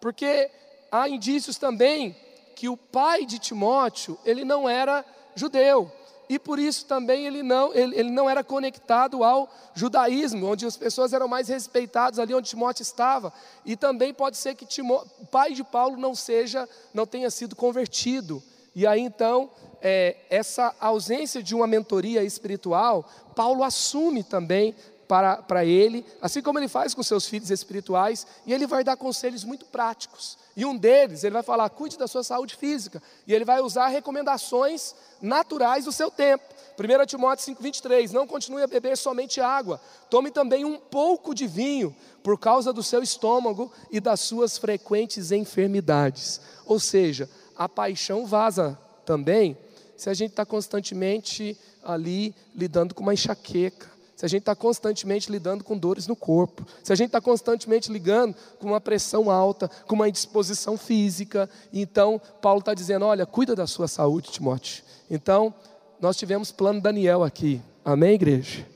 porque há indícios também que o pai de Timóteo, ele não era judeu. E por isso também ele não, ele, ele não era conectado ao judaísmo, onde as pessoas eram mais respeitadas ali onde Timóteo estava. E também pode ser que o pai de Paulo não seja, não tenha sido convertido. E aí então, é, essa ausência de uma mentoria espiritual, Paulo assume também para, para ele, assim como ele faz com seus filhos espirituais, e ele vai dar conselhos muito práticos. E um deles, ele vai falar: cuide da sua saúde física, e ele vai usar recomendações naturais do seu tempo. 1 Timóteo 5,23: Não continue a beber somente água, tome também um pouco de vinho, por causa do seu estômago e das suas frequentes enfermidades. Ou seja, a paixão vaza também se a gente está constantemente ali lidando com uma enxaqueca se a gente está constantemente lidando com dores no corpo, se a gente está constantemente ligando com uma pressão alta, com uma indisposição física, então Paulo está dizendo: olha, cuida da sua saúde, Timóteo. Então, nós tivemos plano Daniel aqui, amém, igreja?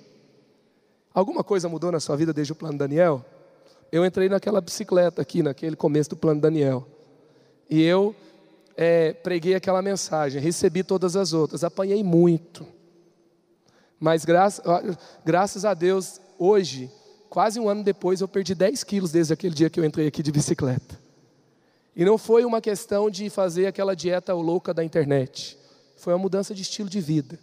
Alguma coisa mudou na sua vida desde o plano Daniel? Eu entrei naquela bicicleta aqui, naquele começo do plano Daniel, e eu é, preguei aquela mensagem, recebi todas as outras, apanhei muito mas graças, graças a Deus, hoje, quase um ano depois, eu perdi 10 quilos desde aquele dia que eu entrei aqui de bicicleta. E não foi uma questão de fazer aquela dieta louca da internet. Foi uma mudança de estilo de vida.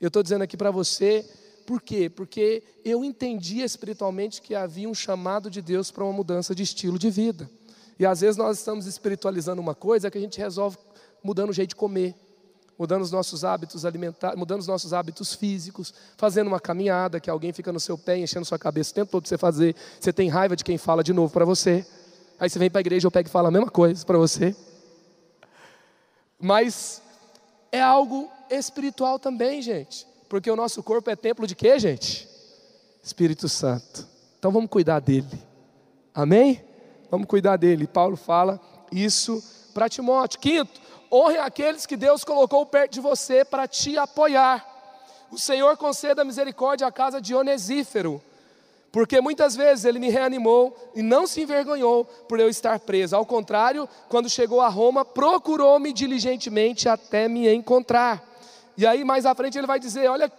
Eu estou dizendo aqui para você, por quê? Porque eu entendi espiritualmente que havia um chamado de Deus para uma mudança de estilo de vida. E às vezes nós estamos espiritualizando uma coisa que a gente resolve mudando o jeito de comer mudando os nossos hábitos alimentares, mudando os nossos hábitos físicos, fazendo uma caminhada que alguém fica no seu pé, enchendo sua cabeça o tempo todo para você fazer. Você tem raiva de quem fala de novo para você. Aí você vem para a igreja, eu pego e falo a mesma coisa para você. Mas é algo espiritual também, gente. Porque o nosso corpo é templo de quê, gente? Espírito Santo. Então vamos cuidar dele. Amém? Vamos cuidar dele. Paulo fala isso para Timóteo. Quinto, honre aqueles que Deus colocou perto de você para te apoiar. O Senhor conceda misericórdia à casa de Onesífero, porque muitas vezes ele me reanimou e não se envergonhou por eu estar preso. Ao contrário, quando chegou a Roma, procurou-me diligentemente até me encontrar. E aí, mais à frente, ele vai dizer: olha,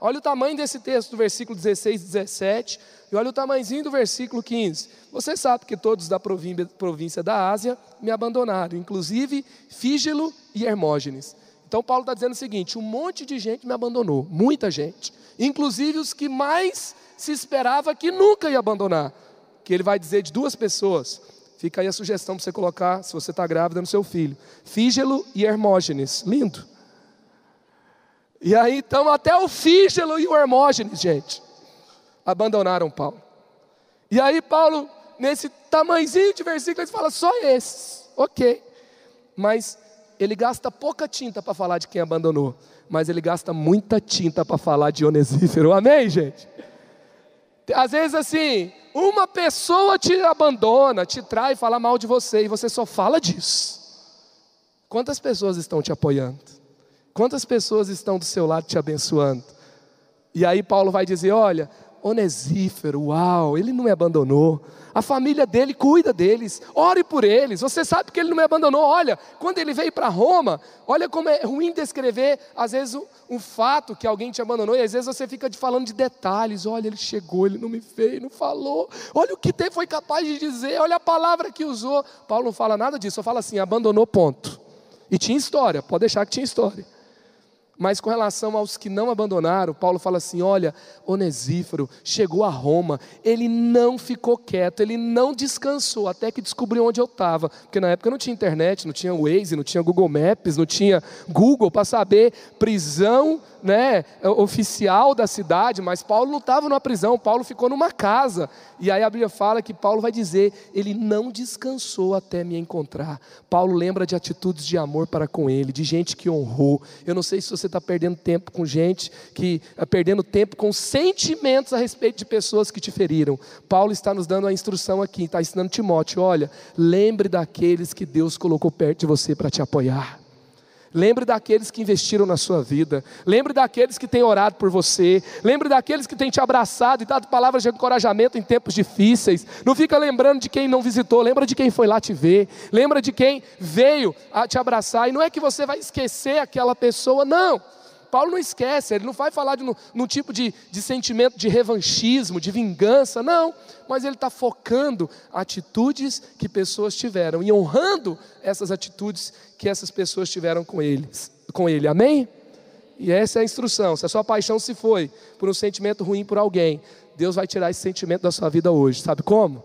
olha o tamanho desse texto, do versículo 16 e 17, e olha o tamanhozinho do versículo 15. Você sabe que todos da província da Ásia me abandonaram, inclusive Fígelo e Hermógenes. Então, Paulo está dizendo o seguinte: um monte de gente me abandonou, muita gente, inclusive os que mais se esperava que nunca ia abandonar. Que ele vai dizer de duas pessoas. Fica aí a sugestão para você colocar, se você está grávida, no seu filho: Fígelo e Hermógenes. Lindo. E aí, então, até o Fígelo e o Hermógenes, gente, abandonaram Paulo. E aí, Paulo, nesse tamanhozinho de versículo, ele fala só esses, ok. Mas ele gasta pouca tinta para falar de quem abandonou, mas ele gasta muita tinta para falar de Onesífero, amém, gente? Às vezes, assim, uma pessoa te abandona, te trai, fala mal de você, e você só fala disso. Quantas pessoas estão te apoiando? Quantas pessoas estão do seu lado te abençoando? E aí Paulo vai dizer: olha, Onesífero, uau, ele não me abandonou. A família dele cuida deles, ore por eles. Você sabe que ele não me abandonou. Olha, quando ele veio para Roma, olha como é ruim descrever, às vezes, um, fato que alguém te abandonou, e às vezes você fica falando de detalhes. Olha, ele chegou, ele não me fez, não falou. Olha o que tem, foi capaz de dizer, olha a palavra que usou. Paulo não fala nada disso, só fala assim: abandonou, ponto. E tinha história, pode deixar que tinha história. Mas com relação aos que não abandonaram, Paulo fala assim: olha, Onesíforo chegou a Roma, ele não ficou quieto, ele não descansou até que descobriu onde eu estava. Porque na época não tinha internet, não tinha Waze, não tinha Google Maps, não tinha Google para saber prisão né, oficial da cidade, mas Paulo não estava numa prisão, Paulo ficou numa casa. E aí a Bíblia fala que Paulo vai dizer: ele não descansou até me encontrar. Paulo lembra de atitudes de amor para com ele, de gente que honrou. Eu não sei se você está perdendo tempo com gente que está perdendo tempo com sentimentos a respeito de pessoas que te feriram. Paulo está nos dando a instrução aqui, está ensinando Timóteo: olha, lembre daqueles que Deus colocou perto de você para te apoiar. Lembre daqueles que investiram na sua vida. Lembre daqueles que têm orado por você. Lembre daqueles que têm te abraçado e dado palavras de encorajamento em tempos difíceis. Não fica lembrando de quem não visitou. Lembra de quem foi lá te ver. Lembra de quem veio a te abraçar. E não é que você vai esquecer aquela pessoa, não. Paulo não esquece, ele não vai falar de um, tipo de, de sentimento de revanchismo, de vingança, não, mas ele está focando atitudes que pessoas tiveram e honrando essas atitudes que essas pessoas tiveram com eles, com ele, amém? E essa é a instrução. Se a sua paixão se foi por um sentimento ruim por alguém, Deus vai tirar esse sentimento da sua vida hoje. Sabe como?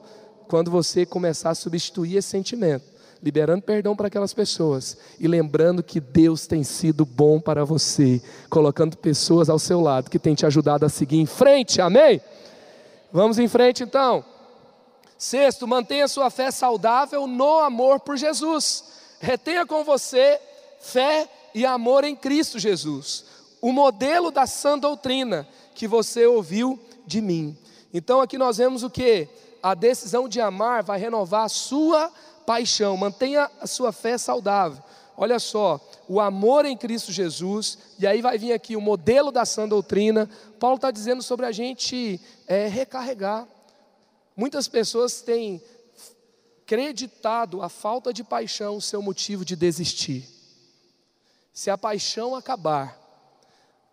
Quando você começar a substituir esse sentimento liberando perdão para aquelas pessoas e lembrando que Deus tem sido bom para você, colocando pessoas ao seu lado que tem te ajudado a seguir em frente, amém? Vamos em frente então. Sexto, mantenha sua fé saudável no amor por Jesus. Retenha com você fé e amor em Cristo Jesus, o modelo da sã doutrina que você ouviu de mim. Então aqui nós vemos o que? A decisão de amar vai renovar a sua paixão, mantenha a sua fé saudável. Olha só, o amor em Cristo Jesus, e aí vai vir aqui o modelo da sã doutrina. Paulo está dizendo sobre a gente é, recarregar. Muitas pessoas têm creditado a falta de paixão seu motivo de desistir. Se a paixão acabar,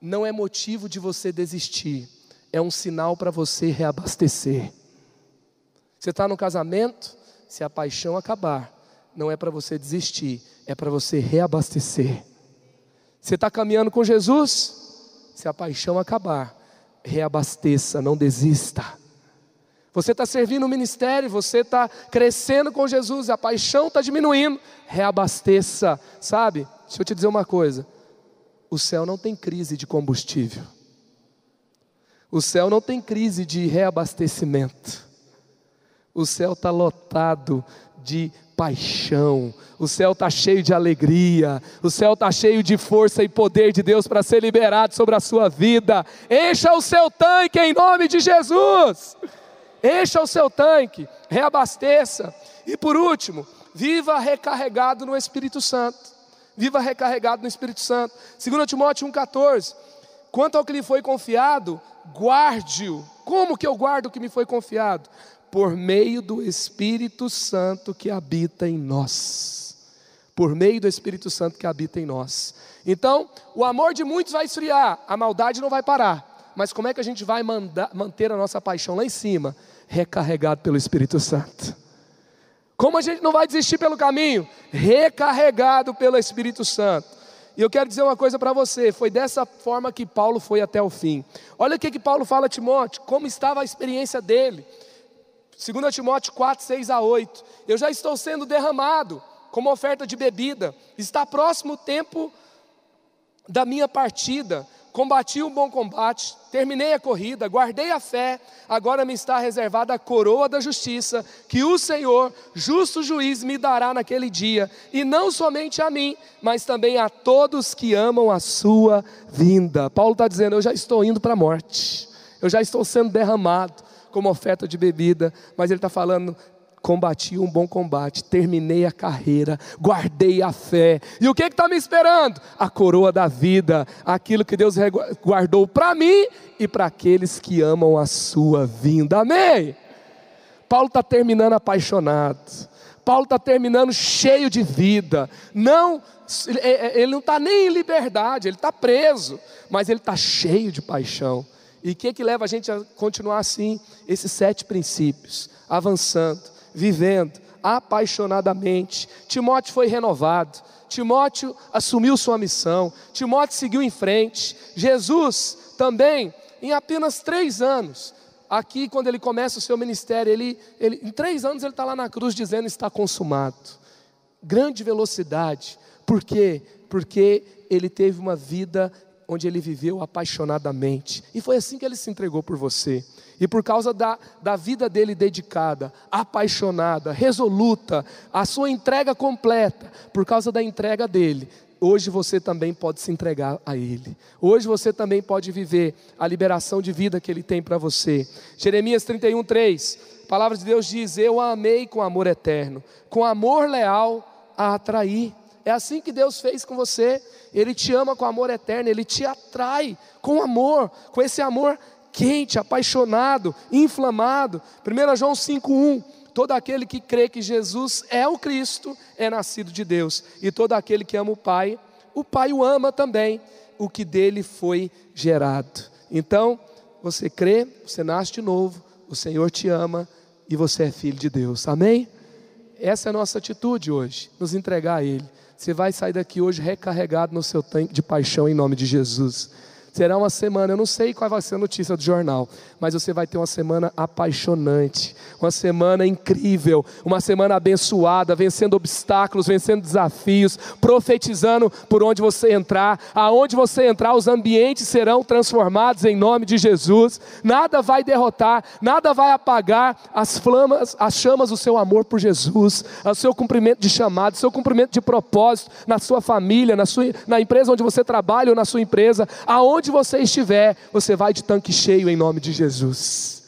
não é motivo de você desistir, é um sinal para você reabastecer. Você está no casamento, se a paixão acabar, não é para você desistir, é para você reabastecer. Você está caminhando com Jesus? Se a paixão acabar, reabasteça, não desista. Você está servindo o ministério, você está crescendo com Jesus, a paixão está diminuindo, reabasteça, sabe? Deixa eu te dizer uma coisa: o céu não tem crise de combustível, o céu não tem crise de reabastecimento. O céu está lotado de paixão, o céu está cheio de alegria, o céu está cheio de força e poder de Deus para ser liberado sobre a sua vida. Encha o seu tanque em nome de Jesus. Encha o seu tanque, reabasteça. E por último, viva recarregado no Espírito Santo. Viva recarregado no Espírito Santo. 2 Timóteo 1,14. Quanto ao que lhe foi confiado, guarde-o. Como que eu guardo o que me foi confiado? Por meio do Espírito Santo que habita em nós. Por meio do Espírito Santo que habita em nós. Então, o amor de muitos vai esfriar, a maldade não vai parar. Mas como é que a gente vai manter a nossa paixão lá em cima? Recarregado pelo Espírito Santo. Como a gente não vai desistir pelo caminho? Recarregado pelo Espírito Santo. E eu quero dizer uma coisa para você: foi dessa forma que Paulo foi até o fim. Olha o que, que Paulo fala a Timóteo, como estava a experiência dele. 2 Timóteo 4, 6 a 8. Eu já estou sendo derramado como oferta de bebida. Está próximo o tempo da minha partida. Combati o bom combate, terminei a corrida, guardei a fé, agora me está reservada a coroa da justiça, que o Senhor, justo juiz, me dará naquele dia, e não somente a mim, mas também a todos que amam a sua vinda. Paulo está dizendo: Eu já estou indo para a morte, eu já estou sendo derramado, como oferta de bebida, mas ele está falando: combati um bom combate, terminei a carreira, guardei a fé. E o que está me esperando? A coroa da vida, aquilo que Deus guardou para mim e para aqueles que amam a sua vinda. Amém? Paulo está terminando apaixonado. Paulo está terminando cheio de vida. Não, ele não está nem em liberdade, ele está preso, mas ele está cheio de paixão. E o que, que leva a gente a continuar assim? Esses sete princípios, avançando, vivendo apaixonadamente. Timóteo foi renovado, Timóteo assumiu sua missão, Timóteo seguiu em frente. Jesus também, em apenas três anos, aqui quando ele começa o seu ministério, ele, ele em três anos ele está lá na cruz dizendo está consumado. Grande velocidade, por quê? Porque ele teve uma vida onde ele viveu apaixonadamente. E foi assim que ele se entregou por você. E por causa da, da vida dele dedicada, apaixonada, resoluta, a sua entrega completa, por causa da entrega dele, hoje você também pode se entregar a Ele. Hoje você também pode viver a liberação de vida que Ele tem para você. Jeremias 31, 3. A palavra de Deus diz: Eu a amei com amor eterno, com amor leal a atrair. É assim que Deus fez com você. Ele te ama com amor eterno, ele te atrai com amor, com esse amor quente, apaixonado, inflamado. 1 João 5:1 Todo aquele que crê que Jesus é o Cristo é nascido de Deus, e todo aquele que ama o Pai, o Pai o ama também. o que dele foi gerado. Então, você crê, você nasce de novo, o Senhor te ama e você é filho de Deus. Amém? Essa é a nossa atitude hoje, nos entregar a Ele. Você vai sair daqui hoje recarregado no seu tanque de paixão em nome de Jesus. Será uma semana, eu não sei qual vai ser a notícia do jornal, mas você vai ter uma semana apaixonante, uma semana incrível, uma semana abençoada, vencendo obstáculos, vencendo desafios, profetizando por onde você entrar, aonde você entrar, os ambientes serão transformados em nome de Jesus. Nada vai derrotar, nada vai apagar as flamas, as chamas do seu amor por Jesus, o seu cumprimento de chamado, o seu cumprimento de propósito na sua família, na sua na empresa onde você trabalha ou na sua empresa, aonde Onde você estiver, você vai de tanque cheio em nome de Jesus.